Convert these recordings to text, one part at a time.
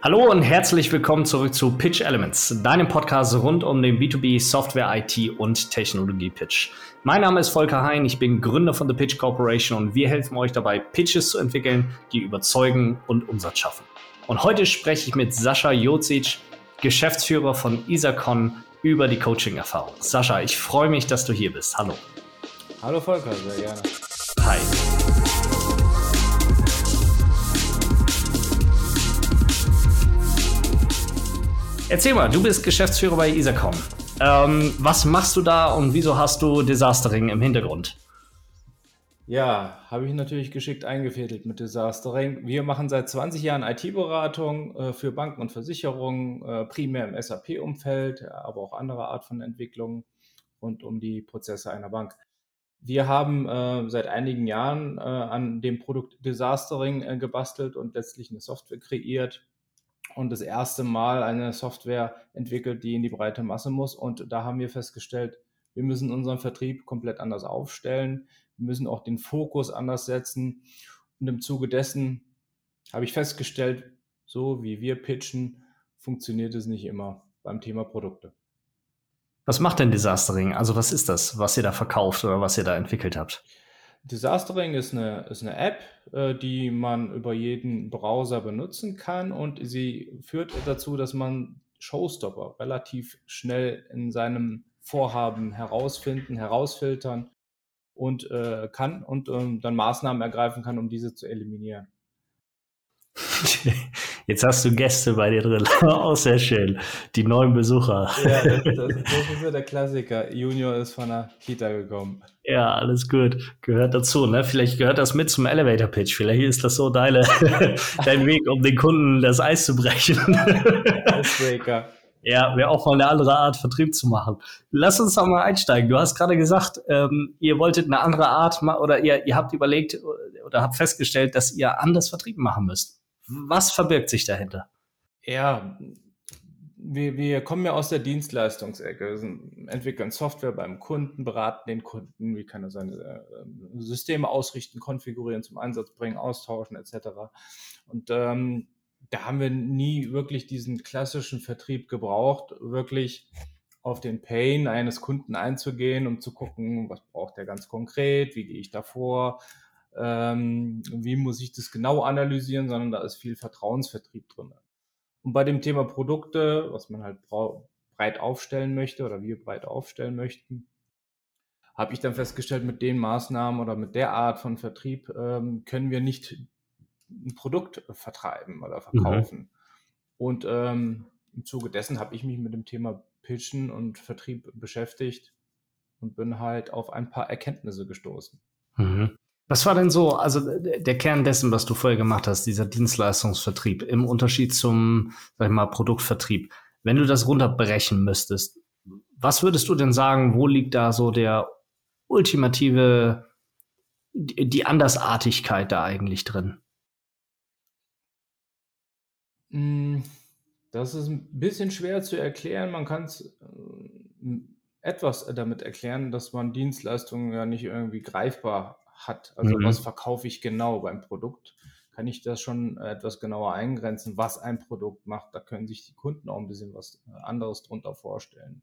Hallo und herzlich willkommen zurück zu Pitch Elements, deinem Podcast rund um den B2B Software, IT und Technologie Pitch. Mein Name ist Volker Hein, ich bin Gründer von The Pitch Corporation und wir helfen euch dabei, Pitches zu entwickeln, die überzeugen und Umsatz schaffen. Und heute spreche ich mit Sascha Jocic, Geschäftsführer von Isacon, über die Coaching-Erfahrung. Sascha, ich freue mich, dass du hier bist. Hallo. Hallo Volker, sehr gerne. Hi. Erzähl mal, du bist Geschäftsführer bei Isacom. Ähm, was machst du da und wieso hast du Disastering im Hintergrund? Ja, habe ich natürlich geschickt eingefädelt mit Disastering. Wir machen seit 20 Jahren IT-Beratung äh, für Banken und Versicherungen, äh, primär im SAP-Umfeld, aber auch andere Art von Entwicklungen rund um die Prozesse einer Bank. Wir haben äh, seit einigen Jahren äh, an dem Produkt Disastering äh, gebastelt und letztlich eine Software kreiert, und das erste Mal eine Software entwickelt, die in die breite Masse muss. Und da haben wir festgestellt, wir müssen unseren Vertrieb komplett anders aufstellen. Wir müssen auch den Fokus anders setzen. Und im Zuge dessen habe ich festgestellt, so wie wir pitchen, funktioniert es nicht immer beim Thema Produkte. Was macht denn Disastering? Also was ist das, was ihr da verkauft oder was ihr da entwickelt habt? Disastering ist eine, ist eine App, äh, die man über jeden Browser benutzen kann und sie führt dazu, dass man Showstopper relativ schnell in seinem Vorhaben herausfinden, herausfiltern und äh, kann und ähm, dann Maßnahmen ergreifen kann, um diese zu eliminieren. Jetzt hast du Gäste bei dir drin. Auch sehr schön. Die neuen Besucher. Ja, das, das, das ist ja der Klassiker. Junior ist von der Kita gekommen. Ja, alles gut. Gehört dazu. Ne? Vielleicht gehört das mit zum Elevator Pitch. Vielleicht ist das so deine, dein Weg, um den Kunden das Eis zu brechen. Icebreaker. Ja, wäre auch mal eine andere Art, Vertrieb zu machen. Lass uns doch mal einsteigen. Du hast gerade gesagt, ähm, ihr wolltet eine andere Art oder ihr, ihr habt überlegt oder habt festgestellt, dass ihr anders Vertrieb machen müsst. Was verbirgt sich dahinter? Ja, wir, wir kommen ja aus der Dienstleistungsecke, wir entwickeln Software beim Kunden, beraten den Kunden, wie kann er seine äh, Systeme ausrichten, konfigurieren, zum Einsatz bringen, austauschen etc. Und ähm, da haben wir nie wirklich diesen klassischen Vertrieb gebraucht, wirklich auf den Pain eines Kunden einzugehen, um zu gucken, was braucht er ganz konkret, wie gehe ich davor, ähm, wie muss ich das genau analysieren, sondern da ist viel Vertrauensvertrieb drin. Und bei dem Thema Produkte, was man halt breit aufstellen möchte oder wir breit aufstellen möchten, habe ich dann festgestellt, mit den Maßnahmen oder mit der Art von Vertrieb ähm, können wir nicht ein Produkt vertreiben oder mhm. verkaufen. Mhm. Und ähm, im Zuge dessen habe ich mich mit dem Thema Pitchen und Vertrieb beschäftigt und bin halt auf ein paar Erkenntnisse gestoßen. Mhm. Was war denn so, also der Kern dessen, was du vorher gemacht hast, dieser Dienstleistungsvertrieb im Unterschied zum, sag ich mal, Produktvertrieb? Wenn du das runterbrechen müsstest, was würdest du denn sagen, wo liegt da so der ultimative, die Andersartigkeit da eigentlich drin? Hm, das ist ein bisschen schwer zu erklären. Man kann es äh, etwas damit erklären, dass man Dienstleistungen ja nicht irgendwie greifbar hat. Also mhm. was verkaufe ich genau beim Produkt? Kann ich das schon etwas genauer eingrenzen, was ein Produkt macht? Da können sich die Kunden auch ein bisschen was äh, anderes drunter vorstellen.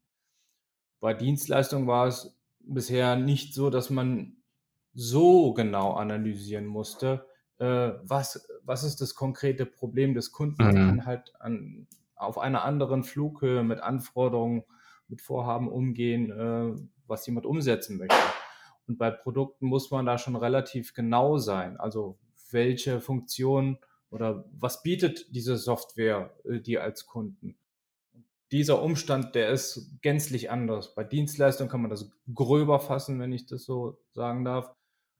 Bei Dienstleistungen war es bisher nicht so, dass man so genau analysieren musste, äh, was, was ist das konkrete Problem des Kunden. Mhm. Kann halt an, auf einer anderen Flughöhe mit Anforderungen, mit Vorhaben umgehen, äh, was jemand umsetzen möchte. Und bei Produkten muss man da schon relativ genau sein. Also welche Funktion oder was bietet diese Software äh, dir als Kunden? Dieser Umstand, der ist gänzlich anders. Bei Dienstleistungen kann man das gröber fassen, wenn ich das so sagen darf.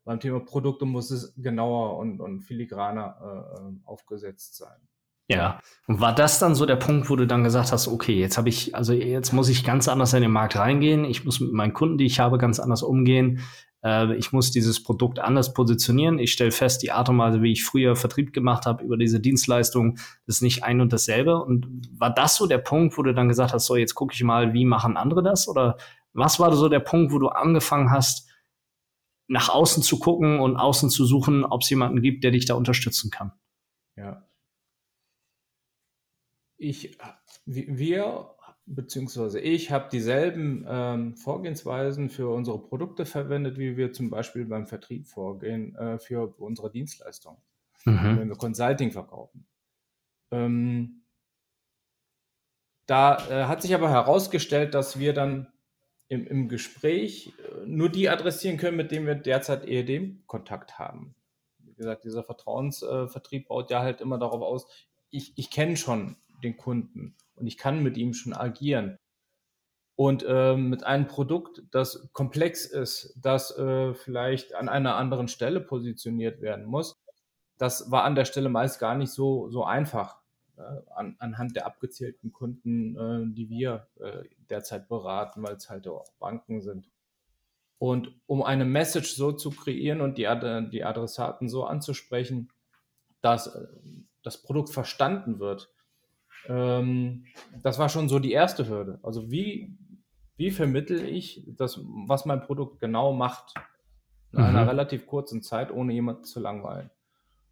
Beim Thema Produkte muss es genauer und, und filigraner äh, äh aufgesetzt sein. Ja, und war das dann so der Punkt, wo du dann gesagt hast, okay, jetzt habe ich, also jetzt muss ich ganz anders in den Markt reingehen, ich muss mit meinen Kunden, die ich habe, ganz anders umgehen, äh, ich muss dieses Produkt anders positionieren. Ich stelle fest, die Art und Weise, wie ich früher Vertrieb gemacht habe über diese Dienstleistung, ist nicht ein und dasselbe. Und war das so der Punkt, wo du dann gesagt hast, so jetzt gucke ich mal, wie machen andere das? Oder was war so der Punkt, wo du angefangen hast, nach außen zu gucken und außen zu suchen, ob es jemanden gibt, der dich da unterstützen kann? Ja, ich, wir beziehungsweise ich habe dieselben ähm, Vorgehensweisen für unsere Produkte verwendet, wie wir zum Beispiel beim Vertrieb vorgehen äh, für unsere Dienstleistung, mhm. wenn wir Consulting verkaufen. Ähm, da äh, hat sich aber herausgestellt, dass wir dann im, im Gespräch äh, nur die adressieren können, mit denen wir derzeit EED-Kontakt haben. Wie gesagt, dieser Vertrauensvertrieb äh, baut ja halt immer darauf aus, ich, ich kenne schon den Kunden und ich kann mit ihm schon agieren. Und ähm, mit einem Produkt, das komplex ist, das äh, vielleicht an einer anderen Stelle positioniert werden muss, das war an der Stelle meist gar nicht so, so einfach äh, an, anhand der abgezählten Kunden, äh, die wir äh, derzeit beraten, weil es halt auch Banken sind. Und um eine Message so zu kreieren und die, die Adressaten so anzusprechen, dass äh, das Produkt verstanden wird, ähm, das war schon so die erste Hürde. Also wie, wie vermittel ich das, was mein Produkt genau macht in mhm. einer relativ kurzen Zeit, ohne jemanden zu langweilen.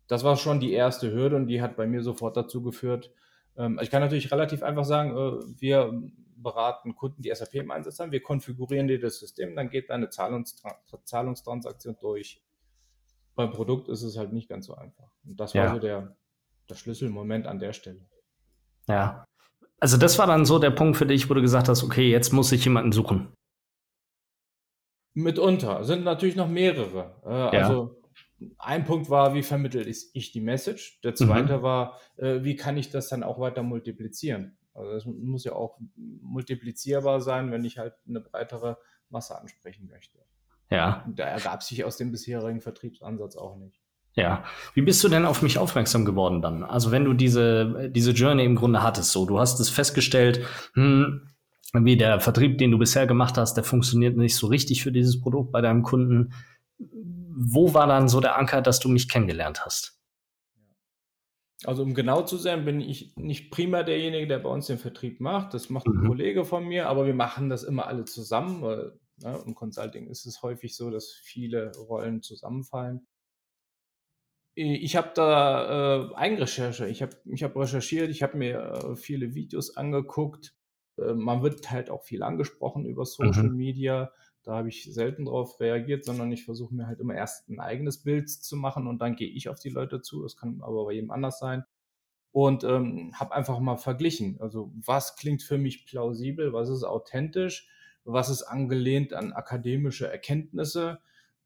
Das war schon die erste Hürde und die hat bei mir sofort dazu geführt. Ähm, ich kann natürlich relativ einfach sagen, äh, wir beraten Kunden, die SAP im Einsatz haben, wir konfigurieren dir das System, dann geht deine Zahlungstra Zahlungstransaktion durch. Beim Produkt ist es halt nicht ganz so einfach. Und das war ja. so der, der Schlüsselmoment an der Stelle. Ja. Also das war dann so der Punkt für dich, wo du gesagt hast, okay, jetzt muss ich jemanden suchen. Mitunter. Sind natürlich noch mehrere. Äh, ja. Also ein Punkt war, wie vermittle ich die Message? Der zweite mhm. war, äh, wie kann ich das dann auch weiter multiplizieren? Also das muss ja auch multiplizierbar sein, wenn ich halt eine breitere Masse ansprechen möchte. Ja. Da ergab sich aus dem bisherigen Vertriebsansatz auch nicht. Ja. Wie bist du denn auf mich aufmerksam geworden dann? Also wenn du diese, diese Journey im Grunde hattest, so, du hast es festgestellt, hm, wie der Vertrieb, den du bisher gemacht hast, der funktioniert nicht so richtig für dieses Produkt bei deinem Kunden. Wo war dann so der Anker, dass du mich kennengelernt hast? Also um genau zu sein, bin ich nicht primär derjenige, der bei uns den Vertrieb macht. Das macht mhm. ein Kollege von mir, aber wir machen das immer alle zusammen, weil ne, im Consulting ist es häufig so, dass viele Rollen zusammenfallen. Äh, ich habe da äh, Eigenrecherche. Ich habe ich hab recherchiert, ich habe mir äh, viele Videos angeguckt. Äh, man wird halt auch viel angesprochen über Social mhm. Media. Da habe ich selten darauf reagiert, sondern ich versuche mir halt immer erst ein eigenes Bild zu machen und dann gehe ich auf die Leute zu. Das kann aber bei jedem anders sein. Und ähm, habe einfach mal verglichen. Also was klingt für mich plausibel, was ist authentisch, was ist angelehnt an akademische Erkenntnisse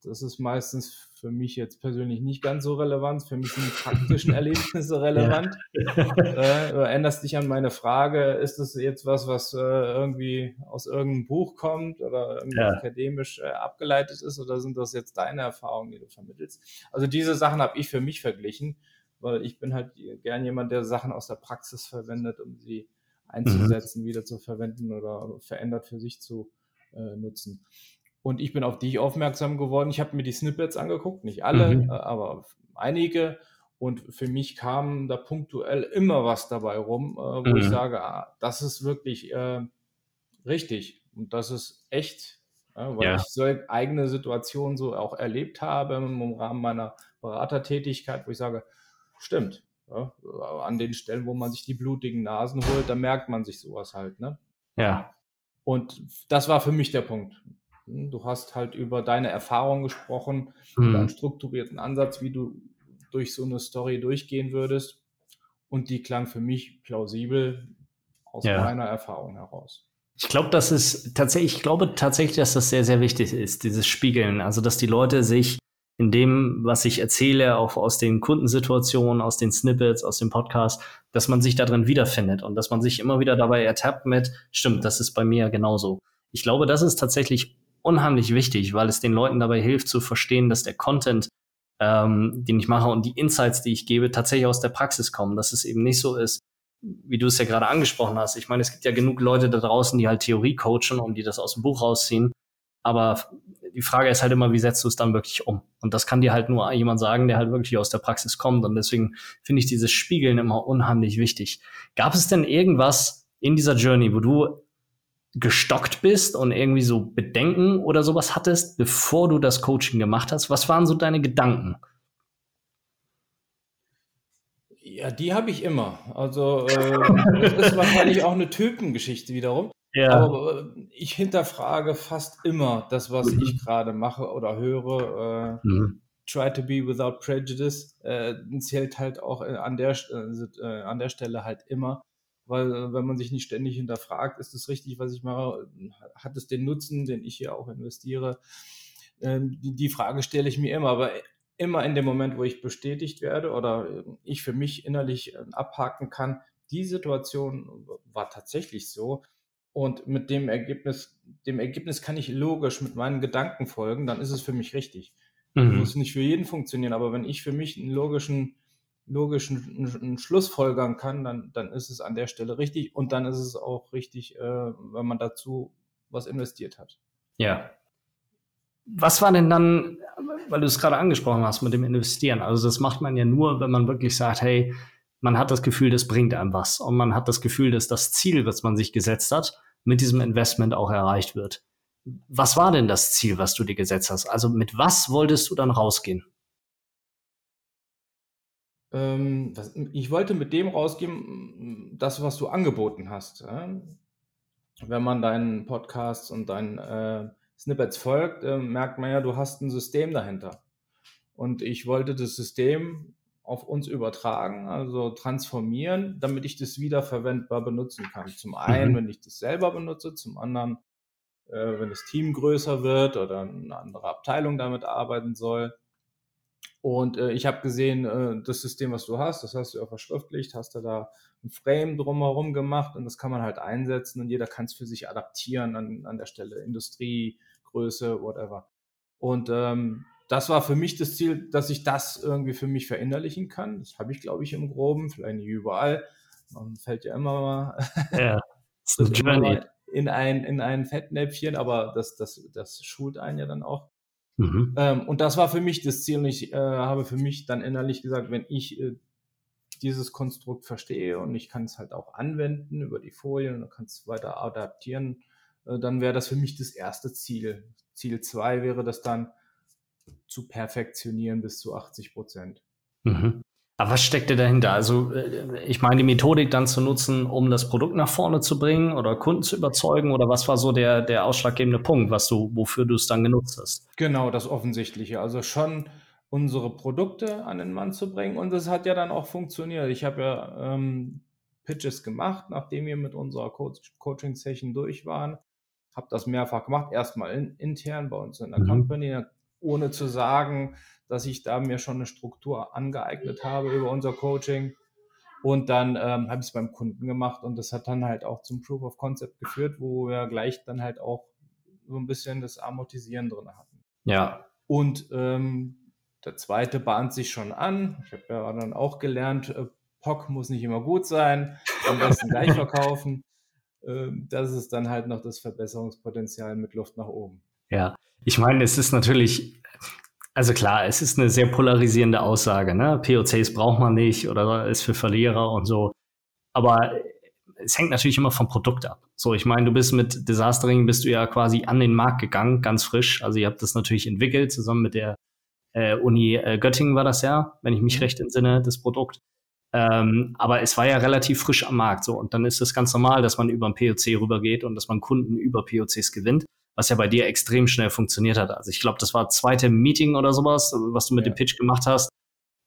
das ist meistens für mich jetzt persönlich nicht ganz so relevant. Für mich sind die praktischen Erlebnisse relevant. Ja. Äh, du erinnerst dich an meine Frage, ist das jetzt was, was äh, irgendwie aus irgendeinem Buch kommt oder irgendwie ja. akademisch äh, abgeleitet ist oder sind das jetzt deine Erfahrungen, die du vermittelst? Also diese Sachen habe ich für mich verglichen, weil ich bin halt gern jemand, der Sachen aus der Praxis verwendet, um sie einzusetzen, mhm. wieder zu verwenden oder verändert für sich zu äh, nutzen. Und ich bin auf dich aufmerksam geworden. Ich habe mir die Snippets angeguckt, nicht alle, mhm. Äh, aber einige. Und für mich kam da punktuell immer was dabei rum, äh, wo mhm. ich sage, ah, das ist wirklich äh, richtig und das ist echt, weil ja. ich so eigene Situationen so auch erlebt habe im Rahmen meiner Beratertätigkeit, wo ich sage, stimmt. Ja, an den Stellen, wo man sich die blutigen Nasen holt, da merkt man sich sowas halt. Ne? Ja. Und das war für mich der Punkt. Du hast halt über deine Erfahrung gesprochen, mhm. über einen strukturierten Ansatz, wie du durch so eine Story durchgehen würdest. Und die klang für mich plausibel aus ja. meiner Erfahrung heraus. Ich glaube, das ist tatsächlich, ich glaube tatsächlich, dass das sehr, sehr wichtig ist, dieses Spiegeln. Also, dass die Leute sich in dem, was ich erzähle, auch aus den Kundensituationen, aus den Snippets, aus dem Podcast, dass man sich da drin wiederfindet und dass man sich immer wieder dabei ertappt mit, stimmt, das ist bei mir genauso. Ich glaube, das ist tatsächlich unheimlich wichtig, weil es den Leuten dabei hilft zu verstehen, dass der Content, ähm, den ich mache und die Insights, die ich gebe, tatsächlich aus der Praxis kommen. Dass es eben nicht so ist, wie du es ja gerade angesprochen hast. Ich meine, es gibt ja genug Leute da draußen, die halt Theorie coachen und die das aus dem Buch rausziehen. Aber die Frage ist halt immer, wie setzt du es dann wirklich um? Und das kann dir halt nur jemand sagen, der halt wirklich aus der Praxis kommt. Und deswegen finde ich dieses Spiegeln immer unheimlich wichtig. Gab es denn irgendwas in dieser Journey, wo du gestockt bist und irgendwie so Bedenken oder sowas hattest, bevor du das Coaching gemacht hast? Was waren so deine Gedanken? Ja, die habe ich immer. Also äh, das ist wahrscheinlich auch eine Typengeschichte wiederum. Ja. Aber äh, ich hinterfrage fast immer das, was mhm. ich gerade mache oder höre. Äh, mhm. Try to be without prejudice äh, zählt halt auch an der, äh, an der Stelle halt immer. Weil wenn man sich nicht ständig hinterfragt, ist es richtig, was ich mache, hat es den Nutzen, den ich hier auch investiere? Ähm, die, die Frage stelle ich mir immer. Aber immer in dem Moment, wo ich bestätigt werde oder ich für mich innerlich äh, abhaken kann, die Situation war tatsächlich so. Und mit dem Ergebnis, dem Ergebnis kann ich logisch mit meinen Gedanken folgen, dann ist es für mich richtig. Mhm. Muss nicht für jeden funktionieren, aber wenn ich für mich einen logischen, logischen einen Schluss folgern kann, dann, dann ist es an der Stelle richtig und dann ist es auch richtig, äh, wenn man dazu was investiert hat. Ja, was war denn dann, weil du es gerade angesprochen hast mit dem Investieren? Also das macht man ja nur, wenn man wirklich sagt, hey, man hat das Gefühl, das bringt einem was. Und man hat das Gefühl, dass das Ziel, was man sich gesetzt hat, mit diesem Investment auch erreicht wird. Was war denn das Ziel, was du dir gesetzt hast? Also mit was wolltest du dann rausgehen? Ähm, ich wollte mit dem rausgehen, das, was du angeboten hast. Wenn man deinen Podcast und deinen äh, Snippets folgt, äh, merkt man ja, du hast ein System dahinter. Und ich wollte das System auf uns übertragen, also transformieren, damit ich das wiederverwendbar benutzen kann. Zum einen, mhm. wenn ich das selber benutze, zum anderen, äh, wenn das Team größer wird oder eine andere Abteilung damit arbeiten soll. Und äh, ich habe gesehen, äh, das System, was du hast, das hast du ja verschriftlicht, hast du da ein Frame drumherum gemacht und das kann man halt einsetzen und jeder kann es für sich adaptieren an, an der Stelle. Industrie, Größe, whatever. Und ähm, das war für mich das Ziel, dass ich das irgendwie für mich verinnerlichen kann. Das habe ich, glaube ich, im Groben, vielleicht nicht überall. Man fällt ja immer mal, ja, immer mal in, ein, in ein Fettnäpfchen, aber das, das, das schult einen ja dann auch. Mhm. Ähm, und das war für mich das Ziel. Und ich äh, habe für mich dann innerlich gesagt, wenn ich äh, dieses Konstrukt verstehe und ich kann es halt auch anwenden über die Folien und kann es weiter adaptieren, äh, dann wäre das für mich das erste Ziel. Ziel zwei wäre das dann zu perfektionieren bis zu 80 Prozent. Mhm. Aber was steckt dir dahinter? Also, äh, ich meine, die Methodik dann zu nutzen, um das Produkt nach vorne zu bringen oder Kunden zu überzeugen? Oder was war so der, der ausschlaggebende Punkt, was du, wofür du es dann genutzt hast? Genau, das Offensichtliche. Also schon unsere Produkte an den Mann zu bringen. Und das hat ja dann auch funktioniert. Ich habe ja ähm, Pitches gemacht, nachdem wir mit unserer Co Coaching-Session durch waren. Habe das mehrfach gemacht, erstmal in, intern bei uns in der mhm. Company, ohne zu sagen, dass ich da mir schon eine Struktur angeeignet habe über unser Coaching. Und dann ähm, habe ich es beim Kunden gemacht und das hat dann halt auch zum Proof of Concept geführt, wo wir gleich dann halt auch so ein bisschen das Amortisieren drin hatten. Ja. Und ähm, der zweite bahnt sich schon an. Ich habe ja dann auch gelernt, äh, POC muss nicht immer gut sein, am besten gleich verkaufen. Ähm, das ist dann halt noch das Verbesserungspotenzial mit Luft nach oben. Ja, ich meine, es ist natürlich, also klar, es ist eine sehr polarisierende Aussage. Ne? POCs braucht man nicht oder ist für Verlierer und so. Aber es hängt natürlich immer vom Produkt ab. So, ich meine, du bist mit Disastering, bist du ja quasi an den Markt gegangen, ganz frisch. Also ihr habt das natürlich entwickelt, zusammen mit der äh, Uni äh, Göttingen war das ja, wenn ich mich mhm. recht entsinne, das Produkt. Ähm, aber es war ja relativ frisch am Markt so und dann ist es ganz normal, dass man über ein POC rübergeht und dass man Kunden über POCs gewinnt, was ja bei dir extrem schnell funktioniert hat. Also ich glaube, das war das zweite Meeting oder sowas, was du mit ja. dem Pitch gemacht hast,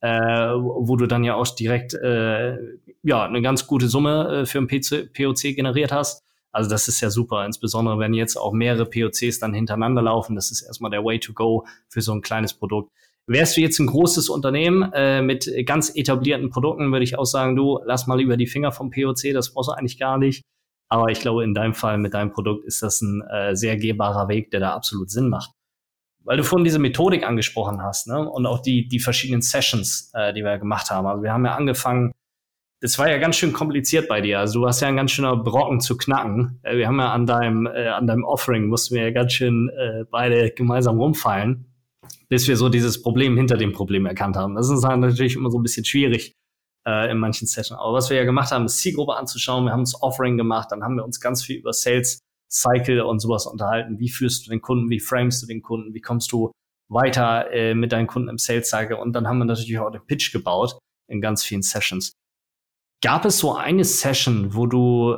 äh, wo du dann ja auch direkt äh, ja eine ganz gute Summe äh, für ein PC, POC generiert hast. Also das ist ja super, insbesondere wenn jetzt auch mehrere POCs dann hintereinander laufen. Das ist erstmal der Way to go für so ein kleines Produkt. Wärst du jetzt ein großes Unternehmen äh, mit ganz etablierten Produkten, würde ich auch sagen, du lass mal über die Finger vom POC, das brauchst du eigentlich gar nicht. Aber ich glaube, in deinem Fall mit deinem Produkt ist das ein äh, sehr gehbarer Weg, der da absolut Sinn macht. Weil du vorhin diese Methodik angesprochen hast, ne? Und auch die, die verschiedenen Sessions, äh, die wir gemacht haben. Also wir haben ja angefangen das war ja ganz schön kompliziert bei dir. Also du hast ja ein ganz schöner Brocken zu knacken. Äh, wir haben ja an deinem, äh, an deinem Offering mussten wir ja ganz schön äh, beide gemeinsam rumfallen, bis wir so dieses Problem hinter dem Problem erkannt haben. Das ist halt natürlich immer so ein bisschen schwierig äh, in manchen Sessions. Aber was wir ja gemacht haben, ist Zielgruppe anzuschauen. Wir haben das Offering gemacht, dann haben wir uns ganz viel über Sales Cycle und sowas unterhalten. Wie führst du den Kunden? Wie framest du den Kunden? Wie kommst du weiter äh, mit deinen Kunden im Sales Cycle? Und dann haben wir natürlich auch den Pitch gebaut in ganz vielen Sessions. Gab es so eine Session, wo du,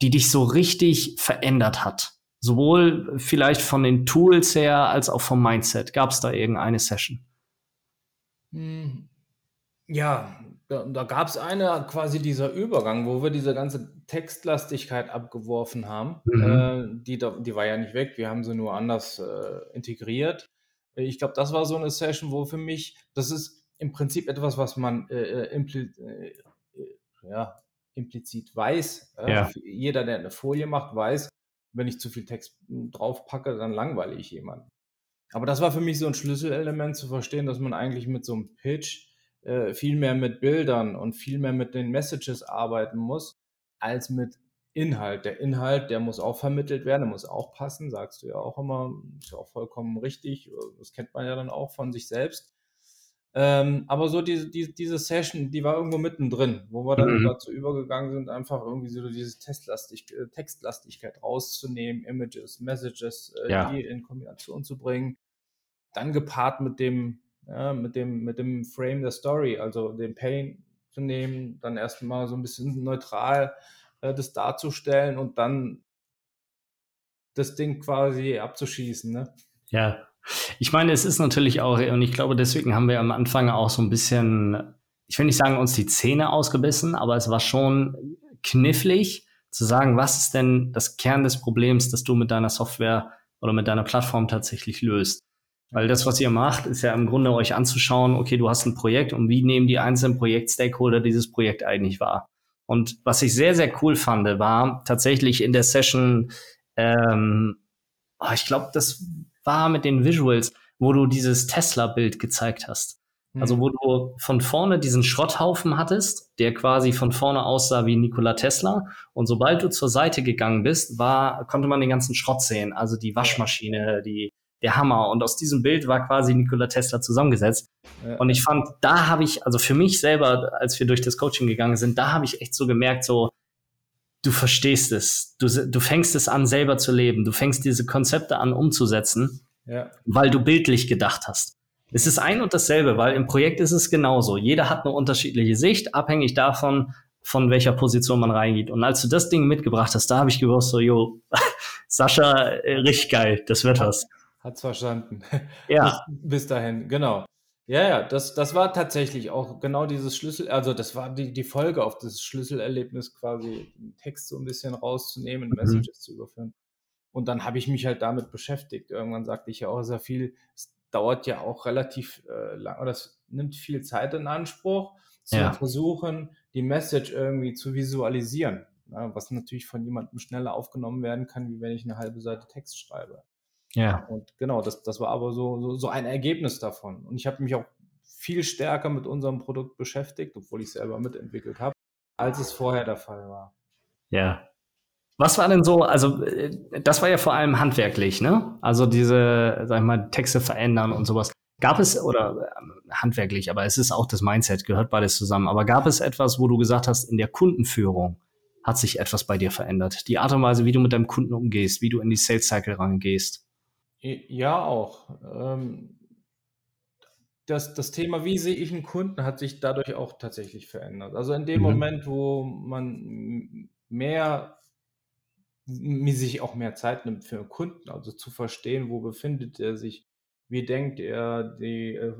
die dich so richtig verändert hat? Sowohl vielleicht von den Tools her als auch vom Mindset. Gab es da irgendeine Session? Hm, ja, da, da gab es eine quasi dieser Übergang, wo wir diese ganze Textlastigkeit abgeworfen haben. Mhm. Äh, die, die war ja nicht weg, wir haben sie nur anders äh, integriert. Ich glaube, das war so eine Session, wo für mich, das ist im Prinzip etwas, was man äh, äh impli äh, ja, implizit weiß. Ja. Jeder, der eine Folie macht, weiß, wenn ich zu viel Text draufpacke, dann langweile ich jemanden. Aber das war für mich so ein Schlüsselelement zu verstehen, dass man eigentlich mit so einem Pitch äh, viel mehr mit Bildern und viel mehr mit den Messages arbeiten muss, als mit Inhalt. Der Inhalt, der muss auch vermittelt werden, der muss auch passen, sagst du ja auch immer, ist ja auch vollkommen richtig. Das kennt man ja dann auch von sich selbst. Ähm, aber so diese, diese, diese Session, die war irgendwo mittendrin, wo wir dann mhm. dazu übergegangen sind, einfach irgendwie so diese Testlastig äh, Textlastigkeit rauszunehmen, Images, Messages, äh, ja. die in Kombination zu bringen. Dann gepaart mit dem, ja, mit dem, mit dem Frame der Story, also den Pain zu nehmen, dann erstmal so ein bisschen neutral äh, das darzustellen und dann das Ding quasi abzuschießen. Ne? Ja, ich meine, es ist natürlich auch, und ich glaube, deswegen haben wir am Anfang auch so ein bisschen, ich will nicht sagen, uns die Zähne ausgebissen, aber es war schon knifflig zu sagen, was ist denn das Kern des Problems, das du mit deiner Software oder mit deiner Plattform tatsächlich löst. Weil das, was ihr macht, ist ja im Grunde euch anzuschauen, okay, du hast ein Projekt und wie nehmen die einzelnen Projekt-Stakeholder dieses Projekt eigentlich wahr? Und was ich sehr, sehr cool fand, war tatsächlich in der Session, ähm, oh, ich glaube, das war mit den Visuals, wo du dieses Tesla-Bild gezeigt hast. Also mhm. wo du von vorne diesen Schrotthaufen hattest, der quasi von vorne aussah wie Nikola Tesla. Und sobald du zur Seite gegangen bist, war, konnte man den ganzen Schrott sehen. Also die Waschmaschine, die, der Hammer. Und aus diesem Bild war quasi Nikola Tesla zusammengesetzt. Ja. Und ich fand, da habe ich, also für mich selber, als wir durch das Coaching gegangen sind, da habe ich echt so gemerkt, so, du verstehst es. Du, du fängst es an, selber zu leben. Du fängst diese Konzepte an, umzusetzen, ja. weil du bildlich gedacht hast. Es ist ein und dasselbe, weil im Projekt ist es genauso. Jeder hat eine unterschiedliche Sicht, abhängig davon, von welcher Position man reingeht. Und als du das Ding mitgebracht hast, da habe ich gewusst, so, jo, Sascha, äh, richtig geil, das wird was. Hat's verstanden. Ja. bis, bis dahin, genau. Ja, ja, das, das war tatsächlich auch genau dieses Schlüssel, also das war die, die Folge auf das Schlüsselerlebnis, quasi den Text so ein bisschen rauszunehmen, mhm. Messages zu überführen. Und dann habe ich mich halt damit beschäftigt. Irgendwann sagte ich ja auch sehr viel, es dauert ja auch relativ äh, lang, oder es nimmt viel Zeit in Anspruch, zu ja. versuchen, die Message irgendwie zu visualisieren. Ja, ne, was natürlich von jemandem schneller aufgenommen werden kann, wie wenn ich eine halbe Seite Text schreibe. Ja. Und genau, das, das war aber so, so, so ein Ergebnis davon. Und ich habe mich auch viel stärker mit unserem Produkt beschäftigt, obwohl ich es selber mitentwickelt habe, als es vorher der Fall war. Ja. Was war denn so, also äh, das war ja vor allem handwerklich, ne? Also diese, sag ich mal, Texte verändern und sowas. Gab es, oder äh, handwerklich, aber es ist auch das Mindset, gehört beides zusammen. Aber gab es etwas, wo du gesagt hast, in der Kundenführung hat sich etwas bei dir verändert? Die Art und Weise, wie du mit deinem Kunden umgehst, wie du in die Sales Cycle rangehst? Ja, auch. Ähm, das, das Thema, wie sehe ich einen Kunden, hat sich dadurch auch tatsächlich verändert. Also in dem mhm. Moment, wo man mehr, sich auch mehr Zeit nimmt für einen Kunden, also zu verstehen, wo befindet er sich, wie denkt er, die, äh,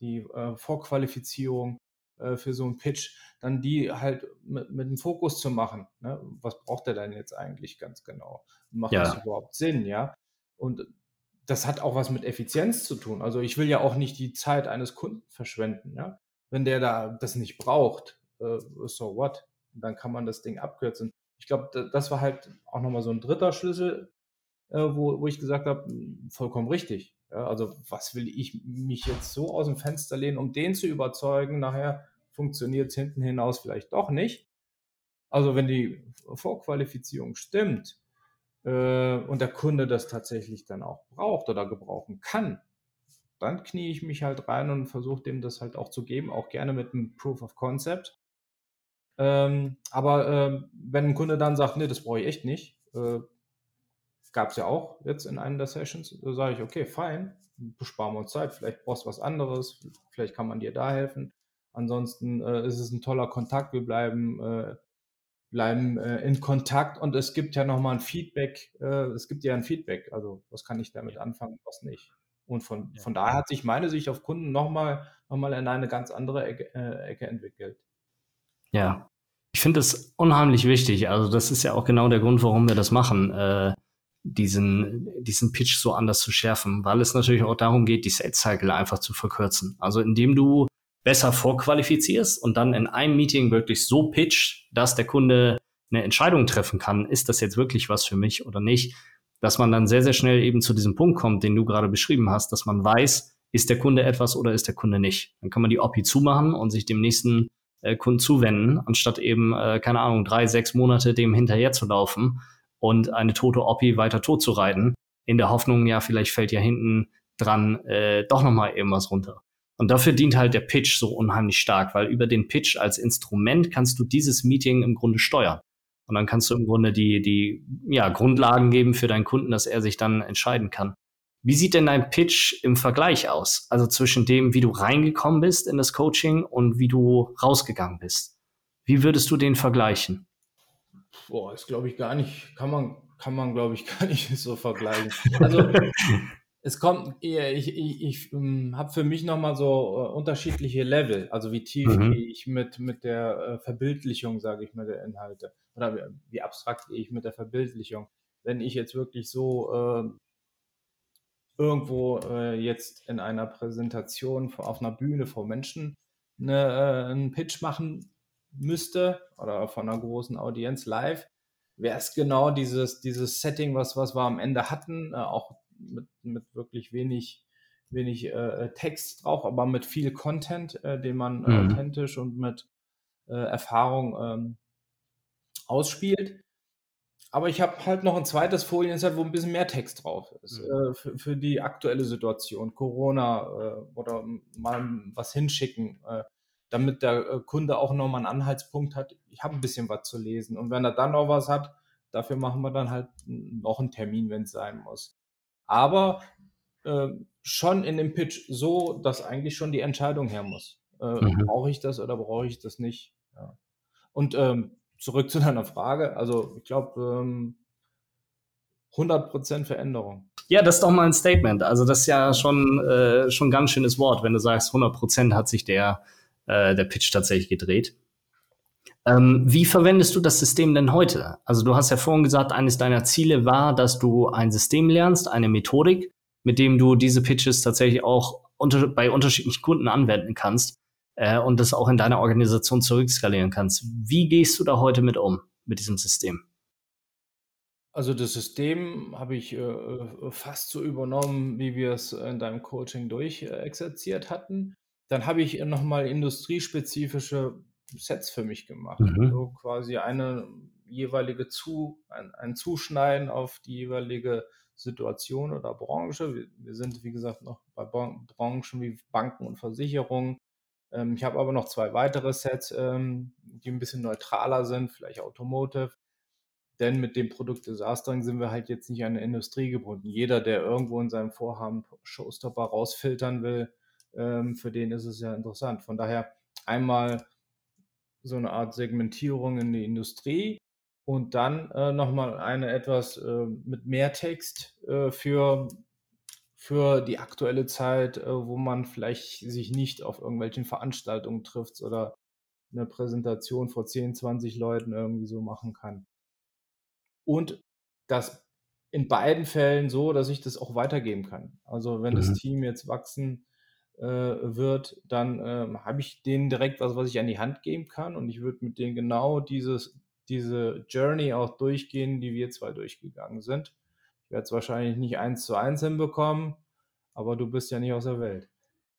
die äh, Vorqualifizierung äh, für so einen Pitch, dann die halt mit, mit dem Fokus zu machen. Ne? Was braucht er denn jetzt eigentlich ganz genau? Macht ja. das überhaupt Sinn, ja? Und das hat auch was mit Effizienz zu tun. Also ich will ja auch nicht die Zeit eines Kunden verschwenden. Ja? Wenn der da das nicht braucht, äh, so what? Dann kann man das Ding abkürzen. Ich glaube, das war halt auch nochmal so ein dritter Schlüssel, äh, wo, wo ich gesagt habe, hm, vollkommen richtig. Ja? Also was will ich mich jetzt so aus dem Fenster lehnen, um den zu überzeugen? Nachher funktioniert es hinten hinaus vielleicht doch nicht. Also wenn die Vorqualifizierung stimmt, äh, und der Kunde das tatsächlich dann auch braucht oder gebrauchen kann, dann knie ich mich halt rein und versuche dem das halt auch zu geben, auch gerne mit einem Proof of Concept. Ähm, aber äh, wenn ein Kunde dann sagt, nee, das brauche ich echt nicht, äh, gab es ja auch jetzt in einer der Sessions, da sage ich, okay, fein, besparen wir uns Zeit, vielleicht brauchst du was anderes, vielleicht kann man dir da helfen. Ansonsten äh, ist es ein toller Kontakt. Wir bleiben, äh, bleiben äh, in Kontakt und es gibt ja nochmal ein Feedback. Äh, es gibt ja ein Feedback. Also, was kann ich damit anfangen, was nicht? Und von, von daher hat sich meine Sicht auf Kunden nochmal noch mal in eine ganz andere Ecke, äh, Ecke entwickelt. Ja, ich finde das unheimlich wichtig. Also, das ist ja auch genau der Grund, warum wir das machen, äh, diesen, diesen Pitch so anders zu schärfen, weil es natürlich auch darum geht, die Sales Cycle einfach zu verkürzen. Also, indem du besser vorqualifizierst und dann in einem Meeting wirklich so pitcht, dass der Kunde eine Entscheidung treffen kann, ist das jetzt wirklich was für mich oder nicht, dass man dann sehr, sehr schnell eben zu diesem Punkt kommt, den du gerade beschrieben hast, dass man weiß, ist der Kunde etwas oder ist der Kunde nicht. Dann kann man die OPI zumachen und sich dem nächsten äh, Kunden zuwenden, anstatt eben, äh, keine Ahnung, drei, sechs Monate dem hinterher zu laufen und eine tote OPI weiter tot zu reiten, in der Hoffnung, ja, vielleicht fällt ja hinten dran äh, doch nochmal irgendwas runter. Und dafür dient halt der Pitch so unheimlich stark, weil über den Pitch als Instrument kannst du dieses Meeting im Grunde steuern. Und dann kannst du im Grunde die, die ja, Grundlagen geben für deinen Kunden, dass er sich dann entscheiden kann. Wie sieht denn dein Pitch im Vergleich aus? Also zwischen dem, wie du reingekommen bist in das Coaching und wie du rausgegangen bist. Wie würdest du den vergleichen? Boah, ist glaube ich gar nicht, kann man, kann man glaube ich gar nicht so vergleichen. Also es kommt, ich, ich, ich ähm, habe für mich nochmal so uh, unterschiedliche Level, also wie tief mhm. gehe ich mit, mit der uh, Verbildlichung, sage ich mal, der Inhalte. Oder wie, abstrakt gehe ich mit der Verbildlichung. Wenn ich jetzt wirklich so uh, irgendwo jetzt in einer Präsentation auf einer Bühne vor Menschen eine, einen Pitch machen müsste oder von einer großen Audienz live, wäre es genau dieses, dieses Setting, was, was wir am Ende hatten, auch mit, mit wirklich wenig, wenig äh, Text drauf, aber mit viel Content, äh, den man äh, mhm. authentisch und mit äh, Erfahrung ähm, ausspielt. Aber ich habe halt noch ein zweites Folienset, wo ein bisschen mehr Text drauf ist. Mhm. Äh, für, für, die aktuelle Situation, Corona äh, oder mal was hinschicken, damit der Kunde auch nochmal einen Anhaltspunkt hat. Ich habe ein bisschen was zu lesen. Und wenn er dann noch was hat, dafür machen wir dann halt noch einen Termin, wenn es sein muss aber äh, schon in dem Pitch so, dass eigentlich schon die Entscheidung her muss. Äh, mhm. Brauche ich das oder brauche ich das nicht? Ja. Und ähm, zurück zu deiner Frage, also ich glaube, ähm, 100% Veränderung. Ja, das ist doch mal ein Statement. Also das ist ja schon äh, schon ein ganz schönes Wort, wenn du sagst, 100% hat sich der, äh, der Pitch tatsächlich gedreht. Ähm, wie verwendest du das System denn heute? Also du hast ja vorhin gesagt, eines deiner Ziele war, dass du ein System lernst, eine Methodik, mit dem du diese Pitches tatsächlich auch unter bei unterschiedlichen Kunden anwenden kannst äh, und das auch in deiner Organisation zurückskalieren kannst. Wie gehst du da heute mit um, mit diesem System? Also das System habe ich äh, fast so übernommen, wie wir es in deinem Coaching durchexerziert hatten. Dann habe ich nochmal industriespezifische Sets für mich gemacht. Mhm. So quasi eine jeweilige zu, ein, ein Zuschneiden auf die jeweilige Situation oder Branche. Wir, wir sind, wie gesagt, noch bei Ban Branchen wie Banken und Versicherungen. Ähm, ich habe aber noch zwei weitere Sets, ähm, die ein bisschen neutraler sind, vielleicht Automotive. Denn mit dem Produkt Disastering sind wir halt jetzt nicht an der Industrie gebunden. Jeder, der irgendwo in seinem Vorhaben Showstopper rausfiltern will, ähm, für den ist es ja interessant. Von daher einmal so eine Art Segmentierung in die Industrie und dann äh, nochmal eine etwas äh, mit mehr Text äh, für, für die aktuelle Zeit, äh, wo man vielleicht sich nicht auf irgendwelchen Veranstaltungen trifft oder eine Präsentation vor 10, 20 Leuten irgendwie so machen kann. Und das in beiden Fällen so, dass ich das auch weitergeben kann. Also wenn mhm. das Team jetzt wachsen wird, dann ähm, habe ich denen direkt was, was ich an die Hand geben kann und ich würde mit denen genau dieses, diese Journey auch durchgehen, die wir zwei durchgegangen sind. Ich werde es wahrscheinlich nicht eins zu eins hinbekommen, aber du bist ja nicht aus der Welt.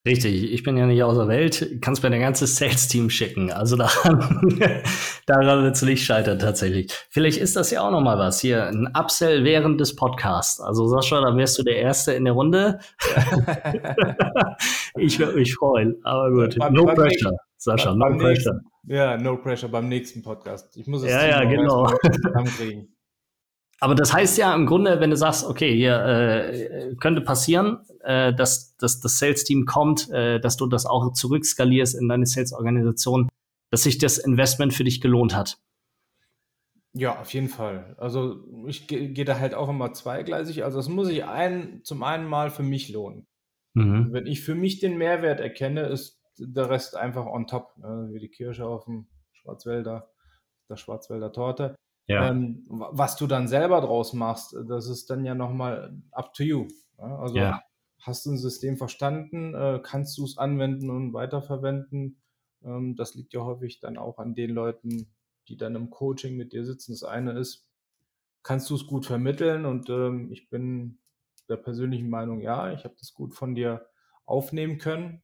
Richtig, ich bin ja nicht aus der Welt, kannst mir dein ganzes Sales-Team schicken. Also daran, daran wird es nicht scheitern tatsächlich. Vielleicht ist das ja auch nochmal was hier, ein Upsell während des Podcasts. Also Sascha, dann wärst du der Erste in der Runde. ich würde mich freuen, aber gut. Beim, no beim pressure, nächsten, Sascha, no pressure. Nächsten, ja, no pressure beim nächsten Podcast. Ich muss es ja, ja, genau. Aber das heißt ja im Grunde, wenn du sagst, okay, hier äh, könnte passieren, äh, dass, dass das Sales-Team kommt, äh, dass du das auch zurückskalierst in deine Sales-Organisation, dass sich das Investment für dich gelohnt hat. Ja, auf jeden Fall. Also ich gehe geh da halt auch immer zweigleisig. Also es muss sich ein, zum einen mal für mich lohnen. Mhm. Wenn ich für mich den Mehrwert erkenne, ist der Rest einfach on top. Ne? Wie die Kirsche auf dem Schwarzwälder, der Schwarzwälder Torte. Ja. Ähm, was du dann selber draus machst, das ist dann ja nochmal up to you. Ja? Also ja. hast du ein System verstanden, äh, kannst du es anwenden und weiterverwenden. Ähm, das liegt ja häufig dann auch an den Leuten, die dann im Coaching mit dir sitzen. Das eine ist, kannst du es gut vermitteln? Und ähm, ich bin der persönlichen Meinung, ja, ich habe das gut von dir aufnehmen können.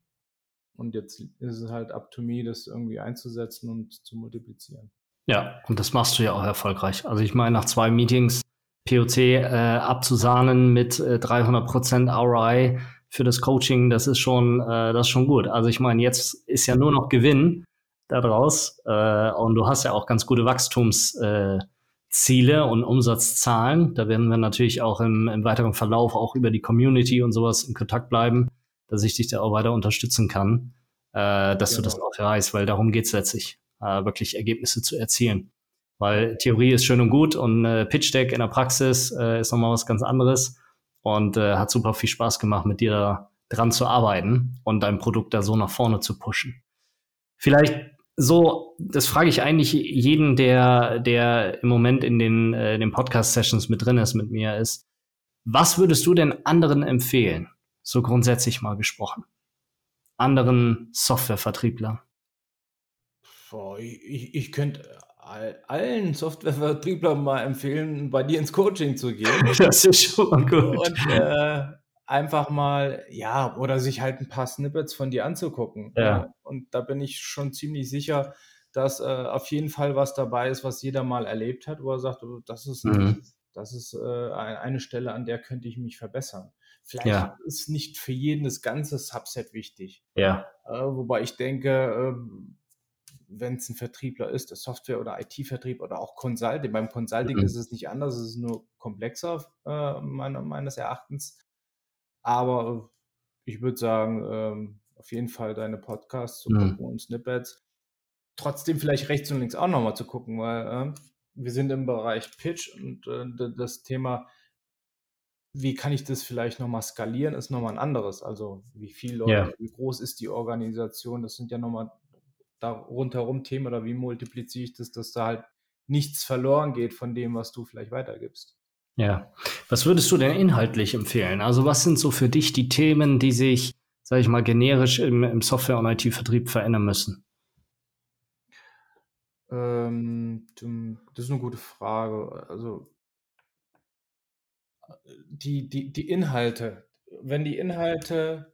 Und jetzt ist es halt up to me, das irgendwie einzusetzen und zu multiplizieren. Ja, und das machst du ja auch erfolgreich. Also ich meine, nach zwei Meetings POC äh, abzusahnen mit äh, 300% ROI für das Coaching, das ist schon, äh, das ist schon gut. Also ich meine, jetzt ist ja nur noch Gewinn daraus äh, und du hast ja auch ganz gute Wachstumsziele äh, und Umsatzzahlen. Da werden wir natürlich auch im, im weiteren Verlauf auch über die Community und sowas in Kontakt bleiben, dass ich dich da auch weiter unterstützen kann, äh, dass genau. du das genau. auch erreichst, weil darum geht's letztlich äh, wirklich Ergebnisse zu erzielen. Weil Theorie ist schön und gut und äh, Pitch Deck in der Praxis äh, ist nochmal was ganz anderes und äh, hat super viel Spaß gemacht, mit dir da dran zu arbeiten und dein Produkt da so nach vorne zu pushen. Vielleicht so, das frage ich eigentlich jeden, der, der im Moment in den, äh, den Podcast-Sessions mit drin ist, mit mir ist. Was würdest du denn anderen empfehlen? So grundsätzlich mal gesprochen. Anderen Softwarevertrieblern. Boah, ich, ich könnte allen Softwarevertrieblern mal empfehlen, bei dir ins Coaching zu gehen. Das ist schon mal gut. Und äh, einfach mal, ja, oder sich halt ein paar Snippets von dir anzugucken. Ja. Und da bin ich schon ziemlich sicher, dass äh, auf jeden Fall was dabei ist, was jeder mal erlebt hat, wo er sagt, oh, das ist, mhm. das ist äh, eine Stelle, an der könnte ich mich verbessern. Vielleicht ja. ist nicht für jeden das ganze Subset wichtig. Ja. Äh, wobei ich denke, ähm, wenn es ein Vertriebler ist, der Software- oder IT-Vertrieb oder auch Consulting. Beim Consulting mhm. ist es nicht anders, es ist nur komplexer äh, meiner, meines Erachtens. Aber ich würde sagen, ähm, auf jeden Fall deine Podcasts zu mhm. gucken und Snippets. Trotzdem vielleicht rechts und links auch nochmal zu gucken, weil äh, wir sind im Bereich Pitch und äh, das Thema, wie kann ich das vielleicht nochmal skalieren, ist nochmal ein anderes. Also wie viel Leute, ja. wie groß ist die Organisation, das sind ja nochmal da rundherum Themen oder wie multipliziere ich das, dass da halt nichts verloren geht von dem, was du vielleicht weitergibst. Ja. Was würdest du denn inhaltlich empfehlen? Also was sind so für dich die Themen, die sich, sage ich mal, generisch im, im Software- und IT-Vertrieb verändern müssen? Ähm, das ist eine gute Frage. Also die, die, die Inhalte, wenn die Inhalte,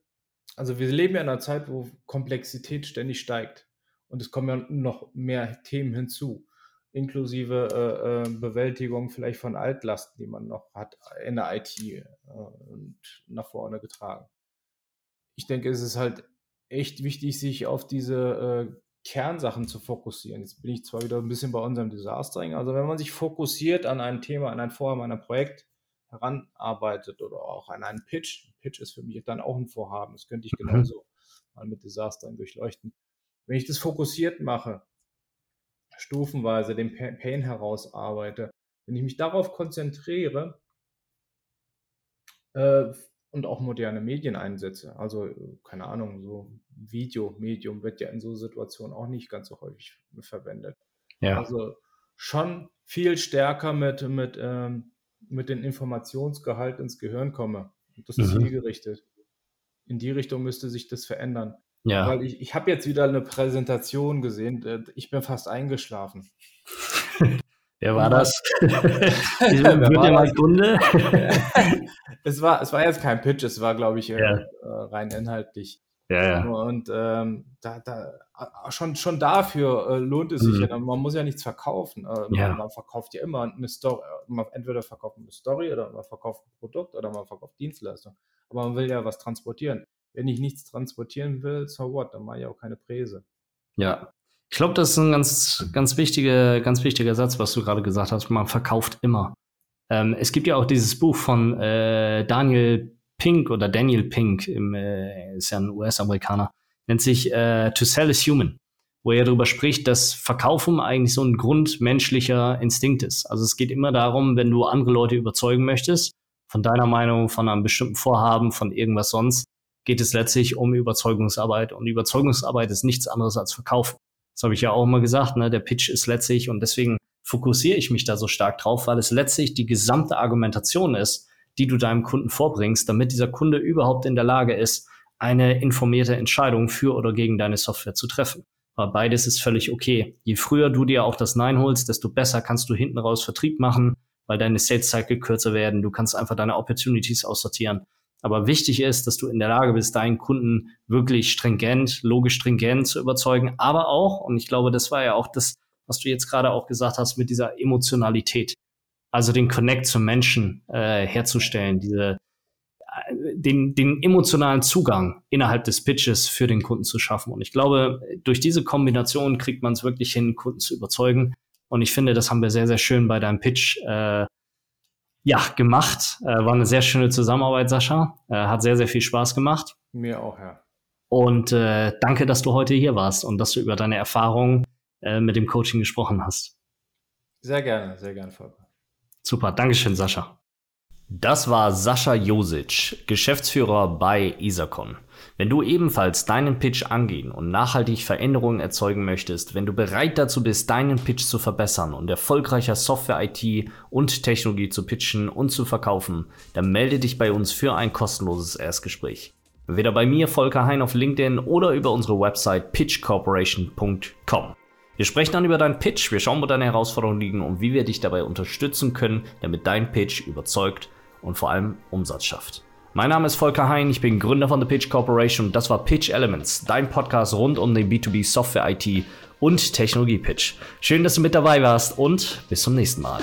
also wir leben ja in einer Zeit, wo Komplexität ständig steigt und es kommen ja noch mehr Themen hinzu inklusive äh, äh, Bewältigung vielleicht von Altlasten, die man noch hat in der IT äh, und nach vorne getragen. Ich denke, es ist halt echt wichtig, sich auf diese äh, Kernsachen zu fokussieren. Jetzt bin ich zwar wieder ein bisschen bei unserem Desastering, also wenn man sich fokussiert an ein Thema, an ein Vorhaben, an ein Projekt heranarbeitet oder auch an einen Pitch, Pitch ist für mich dann auch ein Vorhaben, das könnte ich mhm. genauso mal mit Desastering durchleuchten. Wenn ich das fokussiert mache, stufenweise den Pain herausarbeite, wenn ich mich darauf konzentriere äh, und auch moderne Medien einsetze, also keine Ahnung, so Videomedium wird ja in so Situationen auch nicht ganz so häufig verwendet. Ja. Also schon viel stärker mit, mit, ähm, mit dem Informationsgehalt ins Gehirn komme. Und das ist mhm. zielgerichtet. In die Richtung müsste sich das verändern. Ja. Weil ich, ich habe jetzt wieder eine Präsentation gesehen. Äh, ich bin fast eingeschlafen. Wer war das? Wer war mal Kunde? es, war, es war jetzt kein Pitch, es war, glaube ich, äh, ja. äh, rein inhaltlich. Ja, ja. Und ähm, da, da, schon, schon dafür äh, lohnt es sich mhm. ja. Man muss ja nichts verkaufen. Äh, ja. Man verkauft ja immer eine Story. Man entweder verkauft eine Story oder man verkauft ein Produkt oder man verkauft Dienstleistung. Aber man will ja was transportieren wenn ich nichts transportieren will, so what, dann mache ich auch keine Präse. Ja. Ich glaube, das ist ein ganz, ganz wichtiger, ganz wichtiger Satz, was du gerade gesagt hast. Man verkauft immer. Ähm, es gibt ja auch dieses Buch von äh, Daniel Pink oder Daniel Pink, im, äh, ist ja ein US-Amerikaner, nennt sich äh, To Sell is Human, wo er darüber spricht, dass Verkaufen eigentlich so ein grundmenschlicher Instinkt ist. Also es geht immer darum, wenn du andere Leute überzeugen möchtest, von deiner Meinung, von einem bestimmten Vorhaben, von irgendwas sonst, geht es letztlich um Überzeugungsarbeit. Und Überzeugungsarbeit ist nichts anderes als Verkaufen. Das habe ich ja auch immer gesagt, ne? der Pitch ist letztlich, und deswegen fokussiere ich mich da so stark drauf, weil es letztlich die gesamte Argumentation ist, die du deinem Kunden vorbringst, damit dieser Kunde überhaupt in der Lage ist, eine informierte Entscheidung für oder gegen deine Software zu treffen. Aber beides ist völlig okay. Je früher du dir auch das Nein holst, desto besser kannst du hinten raus Vertrieb machen, weil deine Sales Cycle kürzer werden. Du kannst einfach deine Opportunities aussortieren. Aber wichtig ist, dass du in der Lage bist, deinen Kunden wirklich stringent, logisch stringent zu überzeugen, aber auch, und ich glaube, das war ja auch das, was du jetzt gerade auch gesagt hast, mit dieser Emotionalität. Also den Connect zum Menschen äh, herzustellen, diese den, den emotionalen Zugang innerhalb des Pitches für den Kunden zu schaffen. Und ich glaube, durch diese Kombination kriegt man es wirklich hin, Kunden zu überzeugen. Und ich finde, das haben wir sehr, sehr schön bei deinem Pitch äh, ja, gemacht. Äh, war eine sehr schöne Zusammenarbeit, Sascha. Äh, hat sehr, sehr viel Spaß gemacht. Mir auch, ja. Und äh, danke, dass du heute hier warst und dass du über deine Erfahrungen äh, mit dem Coaching gesprochen hast. Sehr gerne, sehr gerne, Volker. Super, Dankeschön, Sascha. Das war Sascha Josic, Geschäftsführer bei Isacon. Wenn du ebenfalls deinen Pitch angehen und nachhaltig Veränderungen erzeugen möchtest, wenn du bereit dazu bist, deinen Pitch zu verbessern und erfolgreicher Software-IT und Technologie zu pitchen und zu verkaufen, dann melde dich bei uns für ein kostenloses Erstgespräch. Entweder bei mir, Volker Hein auf LinkedIn oder über unsere Website pitchcorporation.com. Wir sprechen dann über deinen Pitch, wir schauen, wo deine Herausforderungen liegen und wie wir dich dabei unterstützen können, damit dein Pitch überzeugt und vor allem Umsatz schafft. Mein Name ist Volker Hein, ich bin Gründer von The Pitch Corporation und das war Pitch Elements, dein Podcast rund um den B2B Software IT und Technologie Pitch. Schön, dass du mit dabei warst und bis zum nächsten Mal.